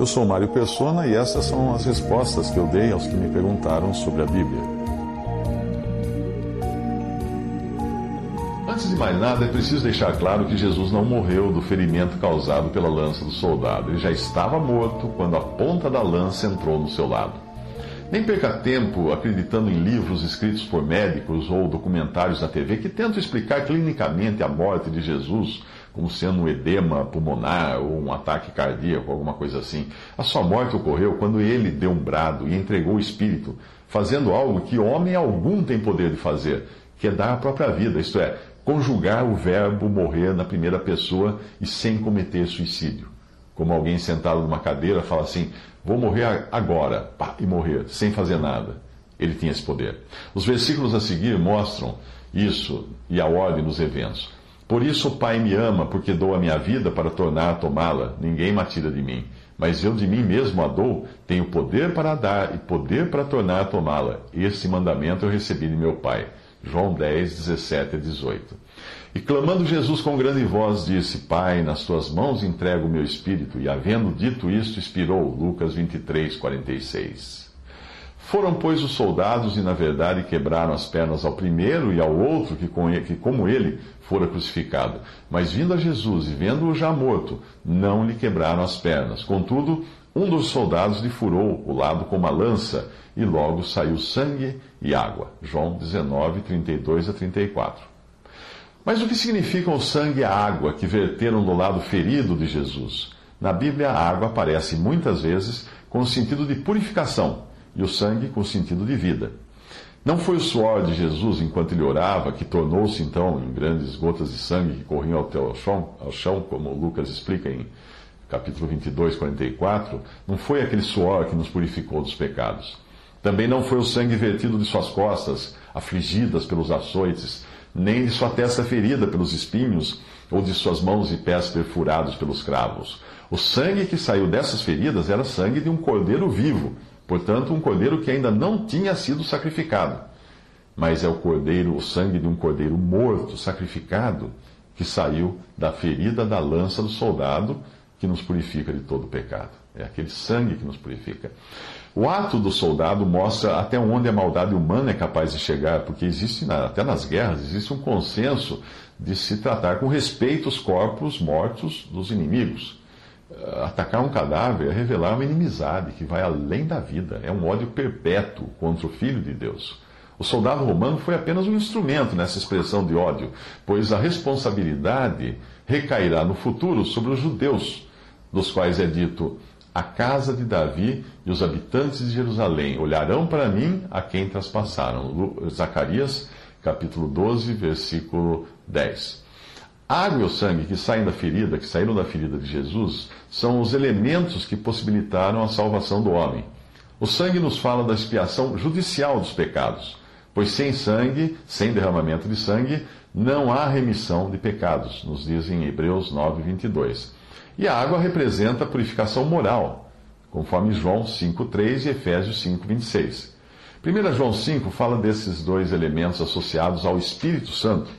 Eu sou Mário Persona e essas são as respostas que eu dei aos que me perguntaram sobre a Bíblia. Antes de mais nada, é preciso deixar claro que Jesus não morreu do ferimento causado pela lança do soldado. Ele já estava morto quando a ponta da lança entrou no seu lado. Nem perca tempo acreditando em livros escritos por médicos ou documentários na TV que tentam explicar clinicamente a morte de Jesus como sendo um edema pulmonar ou um ataque cardíaco, alguma coisa assim. A sua morte ocorreu quando ele deu um brado e entregou o espírito, fazendo algo que homem algum tem poder de fazer, que é dar a própria vida, isto é, conjugar o verbo morrer na primeira pessoa e sem cometer suicídio. Como alguém sentado numa cadeira fala assim: Vou morrer agora, pá, e morrer, sem fazer nada. Ele tinha esse poder. Os versículos a seguir mostram isso e a ordem dos eventos. Por isso o Pai me ama, porque dou a minha vida para tornar a tomá-la. Ninguém me tira de mim. Mas eu de mim mesmo a dou, tenho poder para dar e poder para tornar a tomá-la. Esse mandamento eu recebi de meu Pai. João 10, 17 a 18. E clamando Jesus com grande voz, disse: Pai, nas tuas mãos entrego o meu espírito. E havendo dito isto, expirou. Lucas 23, 46. Foram, pois, os soldados e, na verdade, quebraram as pernas ao primeiro e ao outro que, que como ele, fora crucificado. Mas vindo a Jesus e vendo-o já morto, não lhe quebraram as pernas. Contudo, um dos soldados lhe furou o lado com uma lança, e logo saiu sangue e água. João 19, 32 a 34. Mas o que significam o sangue e a água que verteram do lado ferido de Jesus? Na Bíblia, a água aparece muitas vezes com o sentido de purificação e o sangue com sentido de vida. Não foi o suor de Jesus enquanto ele orava que tornou-se então em grandes gotas de sangue que corriam ao chão, ao chão, como Lucas explica em capítulo 22, 44. Não foi aquele suor que nos purificou dos pecados. Também não foi o sangue vertido de suas costas, afligidas pelos açoites, nem de sua testa ferida pelos espinhos, ou de suas mãos e pés perfurados pelos cravos. O sangue que saiu dessas feridas era sangue de um cordeiro vivo, portanto, um cordeiro que ainda não tinha sido sacrificado. Mas é o cordeiro, o sangue de um cordeiro morto, sacrificado, que saiu da ferida da lança do soldado, que nos purifica de todo pecado. É aquele sangue que nos purifica. O ato do soldado mostra até onde a maldade humana é capaz de chegar, porque existe, até nas guerras, existe um consenso de se tratar com respeito os corpos mortos dos inimigos. Eh, atacar um cadáver é revelar uma inimizade que vai além da vida, é um ódio perpétuo contra o Filho de Deus. O soldado romano foi apenas um instrumento nessa expressão de ódio, pois a responsabilidade recairá no futuro sobre os judeus, dos quais é dito: a casa de Davi e os habitantes de Jerusalém olharão para mim a quem traspassaram. Zacarias, capítulo 12, versículo 10. A água e o sangue que saem da ferida, que saíram da ferida de Jesus, são os elementos que possibilitaram a salvação do homem. O sangue nos fala da expiação judicial dos pecados, pois sem sangue, sem derramamento de sangue, não há remissão de pecados, nos diz em Hebreus 9, 22. E a água representa a purificação moral, conforme João 5,3 e Efésios 5,26. 1 João 5 fala desses dois elementos associados ao Espírito Santo,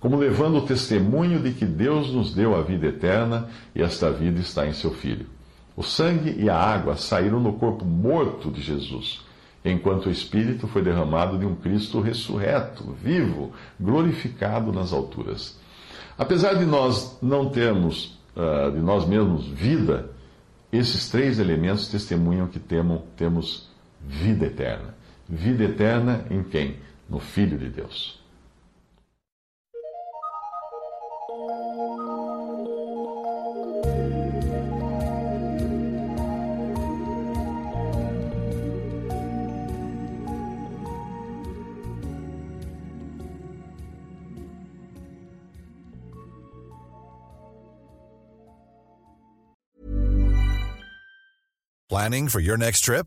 como levando o testemunho de que Deus nos deu a vida eterna e esta vida está em seu Filho. O sangue e a água saíram no corpo morto de Jesus, enquanto o Espírito foi derramado de um Cristo ressurreto, vivo, glorificado nas alturas. Apesar de nós não termos uh, de nós mesmos vida, esses três elementos testemunham que temo, temos vida eterna. Vida eterna em quem? No Filho de Deus. Planning for your next trip?